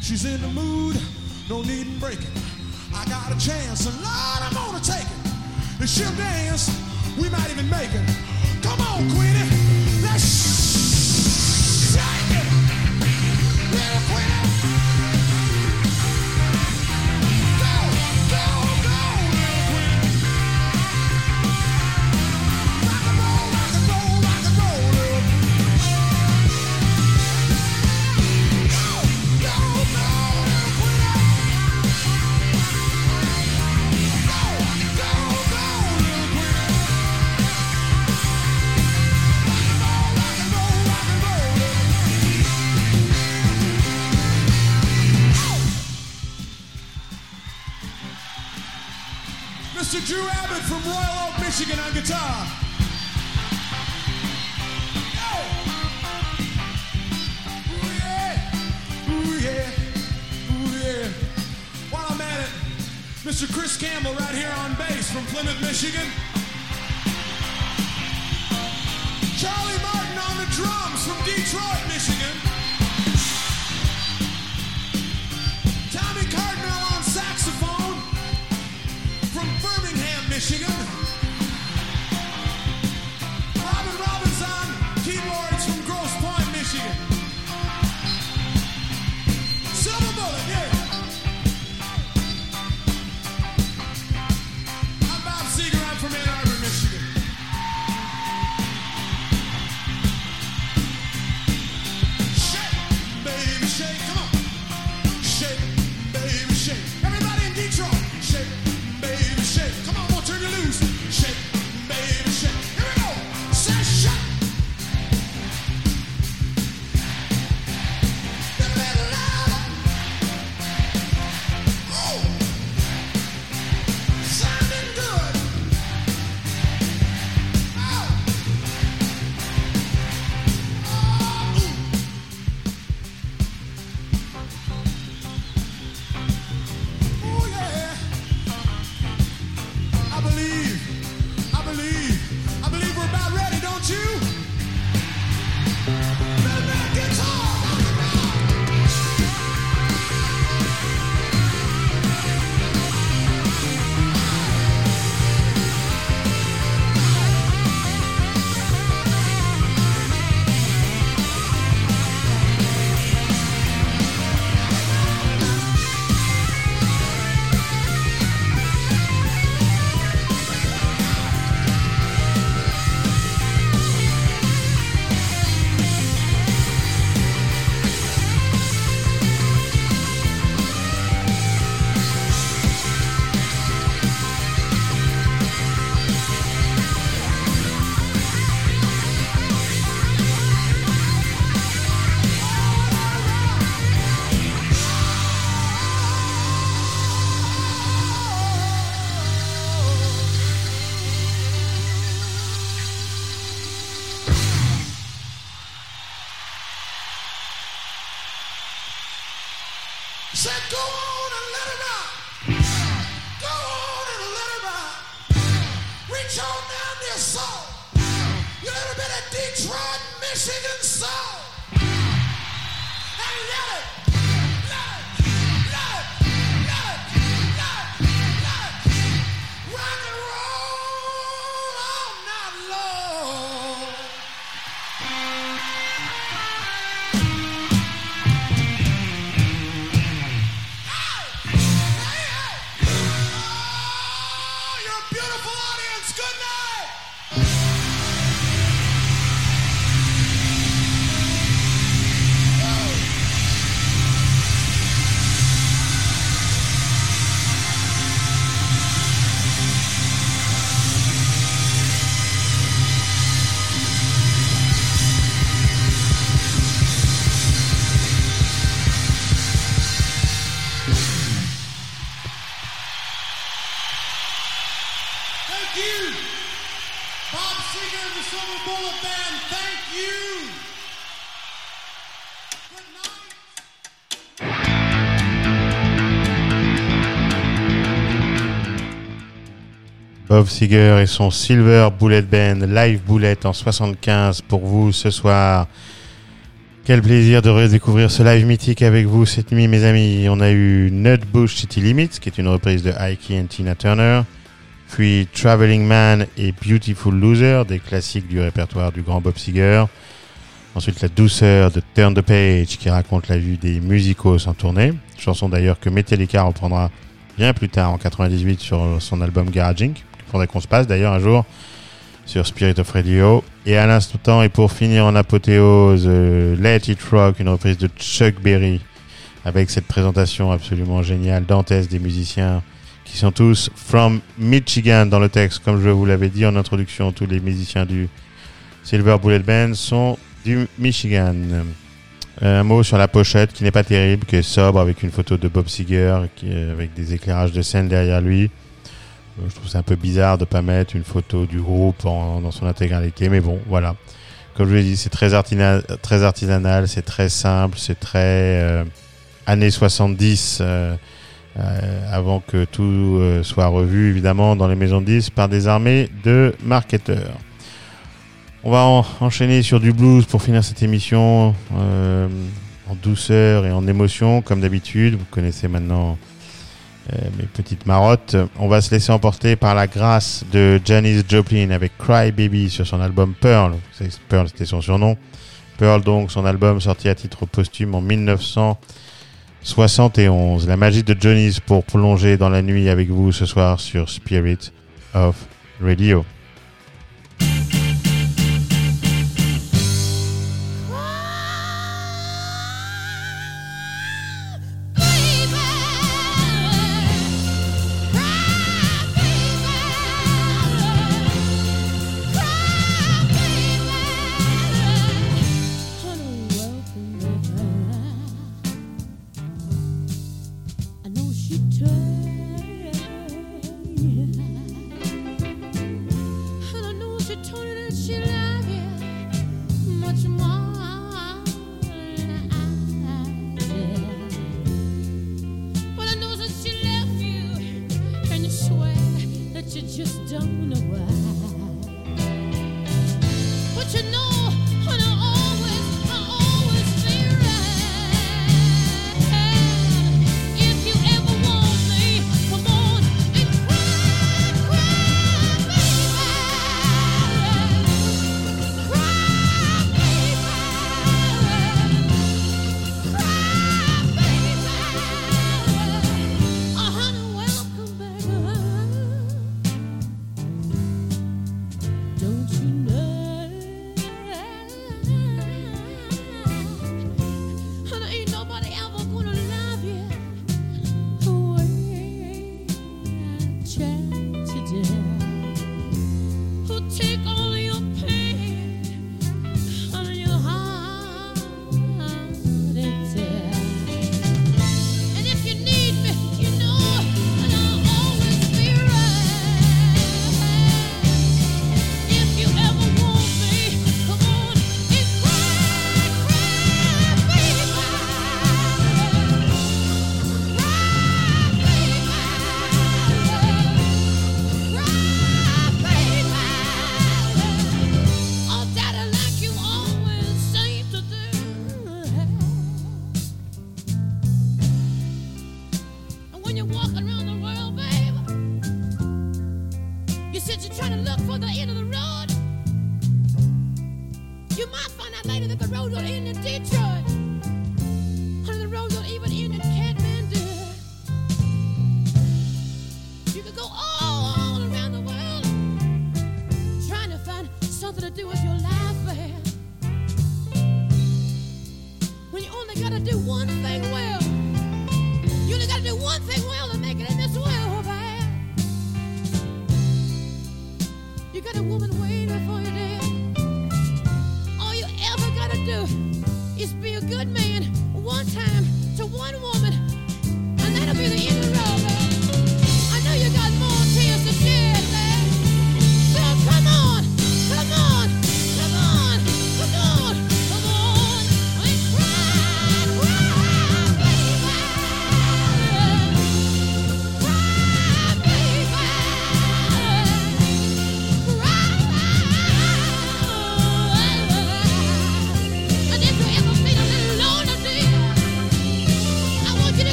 she's in the mood, no need in breaking. I got a chance, and Lord, I'm gonna take it. If she'll dance, we might even make it. Come on, Queenie. Mr. Drew Abbott from Royal Oak, Michigan on guitar. Mr. Chris Campbell right here on bass from Plymouth, Michigan. Charlie Martin on the drums from Detroit, Michigan. Michigan. Bob Seger et son Silver Bullet Band, Live Bullet en 75 pour vous ce soir. Quel plaisir de redécouvrir ce live mythique avec vous cette nuit, mes amis. On a eu Nutbush City Limits, qui est une reprise de Ike et Tina Turner, puis Traveling Man et Beautiful Loser, des classiques du répertoire du grand Bob Seger. Ensuite, La douceur de Turn the Page, qui raconte la vue des musicos en tournée. Chanson d'ailleurs que Metallica reprendra bien plus tard, en 98, sur son album. Il faudrait qu'on se passe d'ailleurs un jour sur Spirit of Radio. Et à l'instant, et pour finir en apothéose, euh, Let It Rock, une reprise de Chuck Berry, avec cette présentation absolument géniale, dantesque des musiciens qui sont tous from Michigan dans le texte. Comme je vous l'avais dit en introduction, tous les musiciens du Silver Bullet Band sont du Michigan. Un mot sur la pochette qui n'est pas terrible, qui est sobre avec une photo de Bob Seger avec des éclairages de scène derrière lui. Je trouve ça un peu bizarre de pas mettre une photo du groupe dans son intégralité, mais bon, voilà. Comme je l'ai dit, c'est très, artina- très artisanal, c'est très simple, c'est très euh, années 70, euh, euh, avant que tout euh, soit revu, évidemment, dans les maisons de disques par des armées de marketeurs. On va en- enchaîner sur du blues pour finir cette émission en douceur et en émotion, comme d'habitude. Vous connaissez maintenant mes petites marottes. On va se laisser emporter par la grâce de Janis Joplin avec Cry Baby sur son album Pearl. Pearl, c'était son surnom. Pearl, donc, son album sorti à titre posthume en 1971. La magie de Janis pour plonger dans la nuit avec vous ce soir sur Spirit of Radio.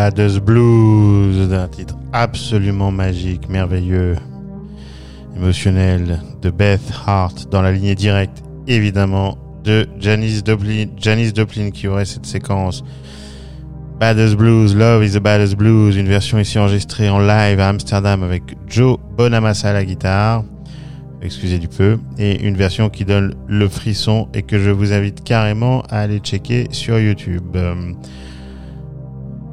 Baddest Blues, d'un titre absolument magique, merveilleux, émotionnel de Beth Hart dans la lignée directe, évidemment, de Janice Joplin, Janice Joplin qui aurait cette séquence. Baddest Blues, Love is the Baddest Blues, une version ici enregistrée en live à Amsterdam avec Joe Bonamassa à la guitare, excusez du peu, et une version qui donne le frisson et que je vous invite carrément à aller checker sur YouTube.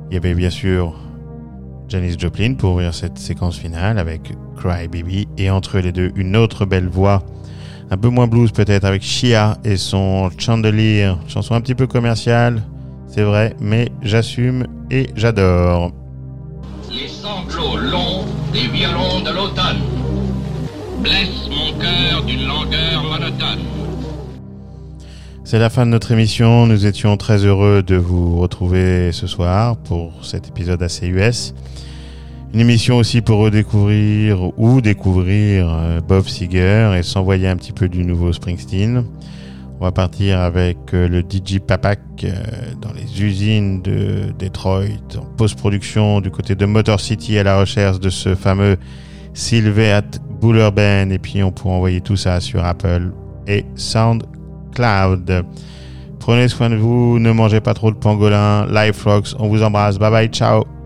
Il y avait bien sûr Janis Joplin pour ouvrir cette séquence finale avec Cry Baby et entre les deux une autre belle voix, un peu moins blues peut-être avec Shia et son Chandelier, chanson un petit peu commerciale, c'est vrai, mais j'assume et j'adore. Les sanglots longs des violons de l'automne blessent mon cœur d'une langueur monotone. C'est la fin de notre émission. Nous étions très heureux de vous retrouver ce soir pour cet épisode ACUS. Une émission aussi pour redécouvrir ou découvrir euh, Bob Seger et s'envoyer un petit peu du nouveau Springsteen. On va partir avec euh, le DJ Papak euh, dans les usines de Detroit en post-production du côté de Motor City à la recherche de ce fameux Silver Buller Band et puis on pourra envoyer tout ça sur Apple et SoundCloud. Prenez soin de vous, ne mangez pas trop de pangolin. Life Rocks, on vous embrasse. Bye bye, ciao.